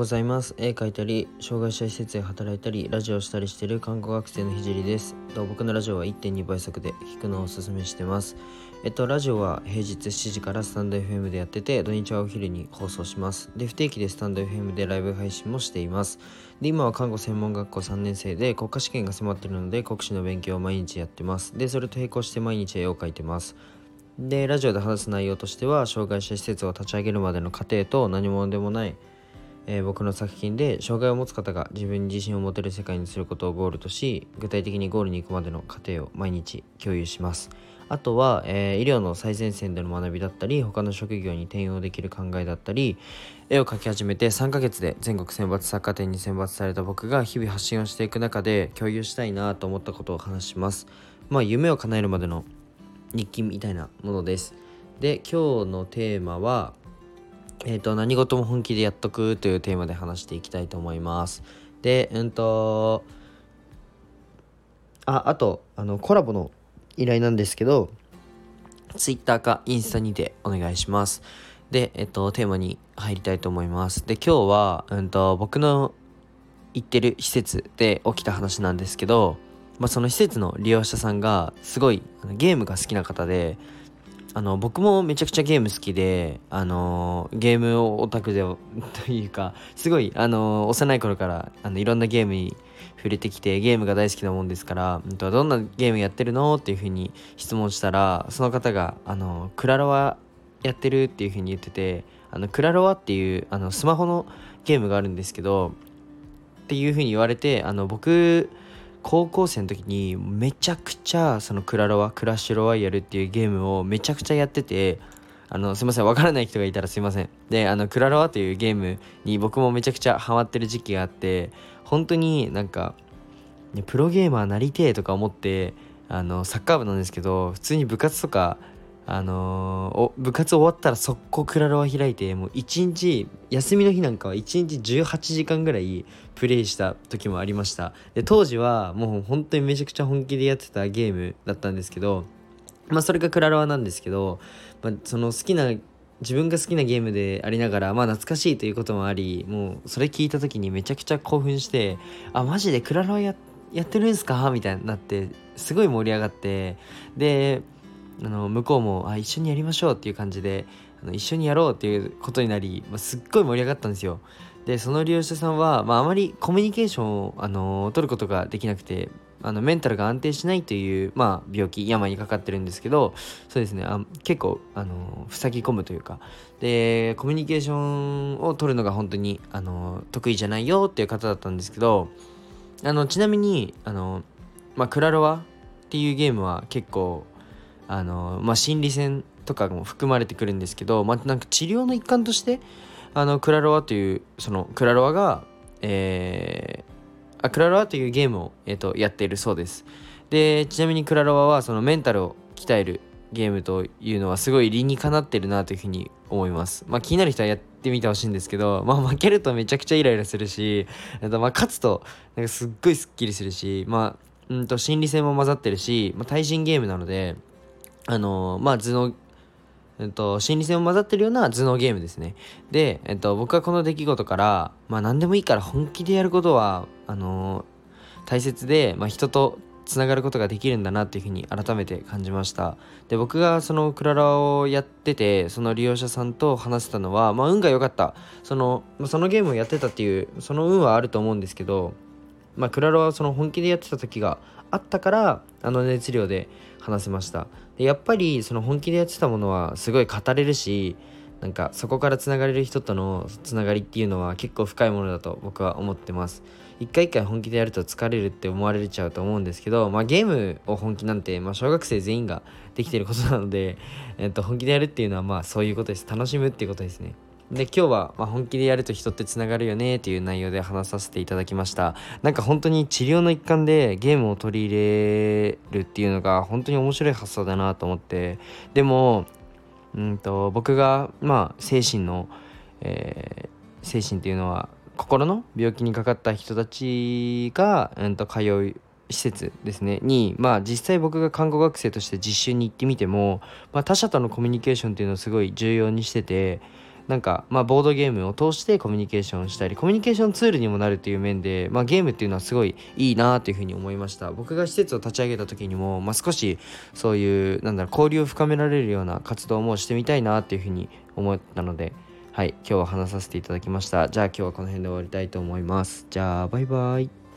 ございます。絵描いたり障害者施設で働いたりラジオしたりしている看護学生のひじりです。僕のラジオは1.2倍速で聞くのをおすすめしてます。えっとラジオは平日7時からスタンド FM でやってて土日はお昼に放送します。で不定期でスタンド FM でライブ配信もしています。で今は看護専門学校3年生で国家試験が迫ってるので国試の勉強を毎日やってます。でそれと並行して毎日絵を描いてます。でラジオで話す内容としては障害者施設を立ち上げるまでの過程と何者でもないえー、僕の作品で障害を持つ方が自分に自信を持てる世界にすることをゴールとし具体的にゴールに行くまでの過程を毎日共有します。あとは、えー、医療の最前線での学びだったり他の職業に転用できる考えだったり絵を描き始めて3ヶ月で全国選抜作家展に選抜された僕が日々発信をしていく中で共有したいなと思ったことを話します。まあ夢を叶えるまでの日記みたいなものです。で今日のテーマはえっ、ー、と、何事も本気でやっとくというテーマで話していきたいと思います。で、うんと、あ、あと、あの、コラボの依頼なんですけど、Twitter かインスタにてお願いします。で、えっと、テーマに入りたいと思います。で、今日は、うんと、僕の行ってる施設で起きた話なんですけど、まあ、その施設の利用者さんがすごいゲームが好きな方であの僕もめちゃくちゃゲーム好きであのゲームオタクでというかすごいあの幼い頃からあのいろんなゲームに触れてきてゲームが大好きなもんですからどんなゲームやってるのっていうふうに質問したらその方があのクラロワやってるっていうふうに言っててあのクラロワっていうあのスマホのゲームがあるんですけどっていうふうに言われてあの僕高校生の時にめちゃくちゃそのクラロワクラッシュロワイヤルっていうゲームをめちゃくちゃやっててあのすいませんわからない人がいたらすいません。であのクラロワというゲームに僕もめちゃくちゃハマってる時期があって本当になんか、プロゲーマーなりてえとか思ってあのサッカー部なんですけど普通に部活とかあのー、部活終わったら速攻クラロワ開いてもう一日休みの日なんかは1日18時間ぐらいプレイした時もありました。で当時はもう本当にめちゃくちゃ本気でやってたゲームだったんですけどまあそれがクラロワなんですけど、まあ、その好きな自分が好きなゲームでありながらまあ懐かしいということもありもうそれ聞いた時にめちゃくちゃ興奮してあマジでクラロワやってるんすか？みたいになってすごい盛り上がってであの向こうもあ一緒にやりましょうっていう感じであの一緒にやろうっていうことになり、まあ、すっごい盛り上がったんですよ。でその利用者さんは、まあ、あまりコミュニケーションを、あの取ることができなくてあのメンタルが安定しないという、まあ、病気病にかかってるんですけどそうですねあ結構あの塞ぎ込むというかでコミュニケーションを取るのが本当にあの得意じゃないよっていう方だったんですけどあのちなみにあの、まあ、クラロワっていうゲームは結構あの、まあ、心理戦とかも含まれてくるんですけど、まあ、なんか治療の一環としてあのクラロワというそのクラロワが、えー、あクラロワというゲームを、えーと、やっているそうですでちなみにクラロワはそのメンタルを鍛えるゲームというのはすごい理にかなってるなというふうに思います。まあ気になる人はやってみてほしいんですけど、まあ負けるとめちゃくちゃイライラするし、まあ勝つとなんかすっごいスッキリするし、まあ、うんと心理戦も混ざってるし、まあ対人ゲームなので、あの、まあ頭脳、えっと、心理戦も混ざってるような頭脳ゲームですね。で、えっと、僕はこの出来事から、まあ何でもいいから本気でやることは、あの、大切で、まあ人とつながることができるんだなっていうふうに改めて感じましたで僕がそのクララをやっててその利用者さんと話せたのはまあ運が良かったそのそのゲームをやってたっていうその運はあると思うんですけどまあクララはその本気でやってた時があったからあの熱量で話せました。でやっぱりその本気でやってたものはすごい語れるしなんかそこからつながれる人とのつながりっていうのは結構深いものだと僕は思ってます。一回一回本気でやると疲れるって思われちゃうと思うんですけど、まあ、ゲームを本気なんて、まあ、小学生全員ができてることなので、えっと、本気でやるっていうのはまあそういうことです。楽しむっていうことですね。で今日はま本気でやると人ってつながるよねっていう内容で話させていただきました。なんか本当に治療の一環でゲームを取り入れるっていうのが本当に面白い発想だなと思って。でもうんと僕がまあ精神の、えー、精神っていうのは心の病気にかかった人たちが、うん、と通う施設ですね。にまあ実際僕が看護学生として実習に行ってみても、まあ、他者とのコミュニケーションっていうのをすごい重要にしててなんか、まあ、ボードゲームを通してコミュニケーションしたりコミュニケーションツールにもなるっていう面で、まあ、ゲームっていうのはすごいいいなというふうに思いました。僕が施設を立ち上げた時にも、まあ、少しそういうなんだろう交流を深められるような活動もしてみたいなっていうふうに思ったのではい今日は話させていただきました。じゃあ今日はこの辺で終わりたいと思います。じゃあバイバイ。